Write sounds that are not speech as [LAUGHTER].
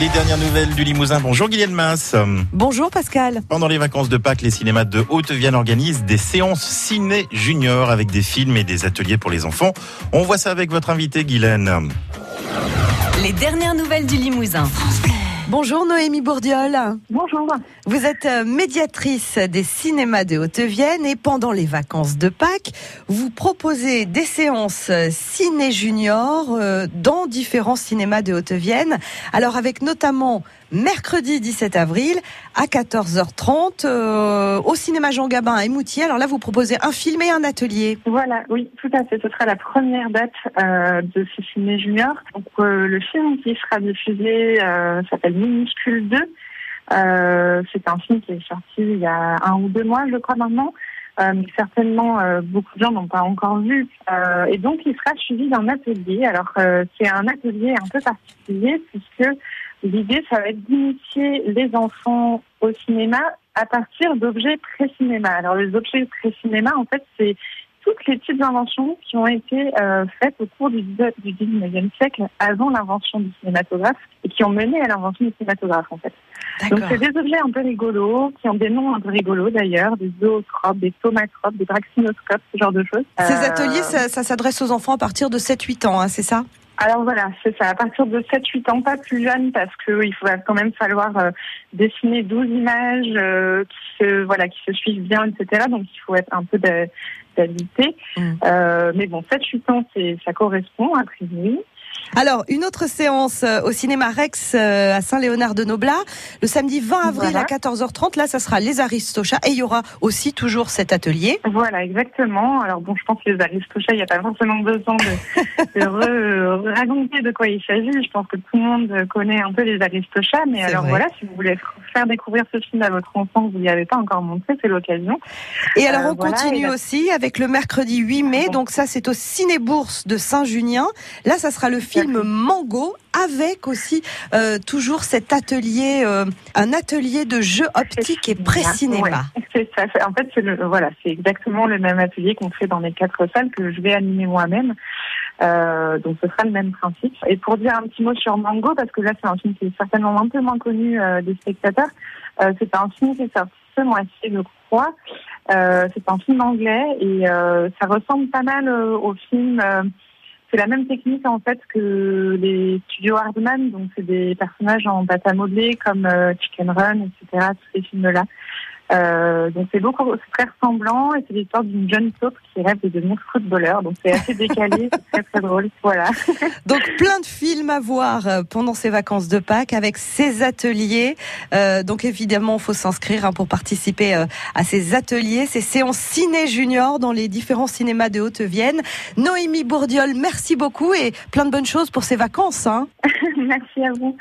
Les dernières nouvelles du Limousin. Bonjour Guylaine Masse. Bonjour Pascal. Pendant les vacances de Pâques, les cinémas de Haute-Vienne organisent des séances ciné junior avec des films et des ateliers pour les enfants. On voit ça avec votre invité Guylaine. Les dernières nouvelles du Limousin. Bonjour Noémie Bourdiol. Bonjour. Vous êtes euh, médiatrice des cinémas de Haute-Vienne et pendant les vacances de Pâques, vous proposez des séances euh, ciné junior euh, dans différents cinémas de Haute-Vienne. Alors avec notamment mercredi 17 avril à 14h30 au cinéma Jean Gabin à Émoutier. Alors là, vous proposez un film et un atelier. Voilà, oui, tout à fait. Ce sera la première date de ce ciné junior. Donc le film qui sera diffusé s'appelle Minuscule 2. Euh, c'est un film qui est sorti il y a un ou deux mois, je crois maintenant. Euh, certainement, euh, beaucoup de gens n'ont pas encore vu. Et donc, il sera suivi d'un atelier. Alors, c'est un atelier un peu particulier puisque l'idée, ça va être d'initier les enfants au cinéma à partir d'objets pré-cinéma. Alors, les objets pré-cinéma, en fait, c'est toutes les petites inventions qui ont été euh, faites au cours du, du 19e siècle, avant l'invention du cinématographe, et qui ont mené à l'invention du cinématographe, en fait. Donc, c'est des objets un peu rigolos, qui ont des noms un peu rigolos d'ailleurs, des zootropes, des tomatropes, des braxinoscopes, ce genre de choses. Ces euh... ateliers, ça, ça s'adresse aux enfants à partir de 7-8 ans, hein, c'est ça? Alors voilà, c'est ça. À partir de 7-8 ans, pas plus jeune, parce qu'il va quand même falloir euh, dessiner 12 images euh, qui se voilà qui se suivent bien, etc. Donc il faut être un peu d'habilité. Mm. Euh, mais bon, 7-8 ans, ça correspond a priori. Alors, une autre séance au cinéma Rex à Saint-Léonard-de-Noblat, le samedi 20 avril voilà. à 14h30. Là, ça sera les Aristochats et il y aura aussi toujours cet atelier. Voilà, exactement. Alors bon, je pense que les Aristochats, il n'y a pas forcément besoin de, de [LAUGHS] re, raconter de quoi il s'agit. Je pense que tout le monde connaît un peu les Aristochats, mais alors vrai. voilà, si vous voulez faire découvrir ce film à votre enfant que vous n'y avez pas encore montré, c'est l'occasion. Et alors, euh, on voilà, continue aussi avec le mercredi 8 mai. Donc ça, c'est au Ciné-Bourse de Saint-Junien. Là, ça sera le film Mango avec aussi euh, toujours cet atelier, euh, un atelier de jeux optiques et pré-cinéma. Ouais. [LAUGHS] En fait, c'est voilà, c'est exactement le même atelier qu'on fait dans les quatre salles que je vais animer moi-même. Euh, donc ce sera le même principe. Et pour dire un petit mot sur Mango, parce que là c'est un film qui est certainement un peu moins connu euh, des spectateurs, euh, c'est un film qui est sorti ce mois-ci, je crois. c'est un film anglais et ça ressemble pas mal au film c'est la même technique en fait que les studios Hardman, donc c'est des personnages en pâte à modeler comme euh, Chicken Run, etc. Tous ces films-là. Euh, donc c'est beaucoup, très ressemblant et c'est l'histoire d'une jeune taupe qui rêve de devenir footballeur. Donc c'est assez décalé, [LAUGHS] c'est très très drôle. Voilà. [LAUGHS] Donc plein de films à voir euh, pendant ces vacances de Pâques avec ces ateliers. Euh, donc évidemment, il faut s'inscrire hein, pour participer euh, à ces ateliers, ces séances ciné junior dans les différents cinémas de Haute-Vienne. Noémie Bourdiol, merci beaucoup et plein de bonnes choses pour ces vacances. Hein. [LAUGHS] merci à vous.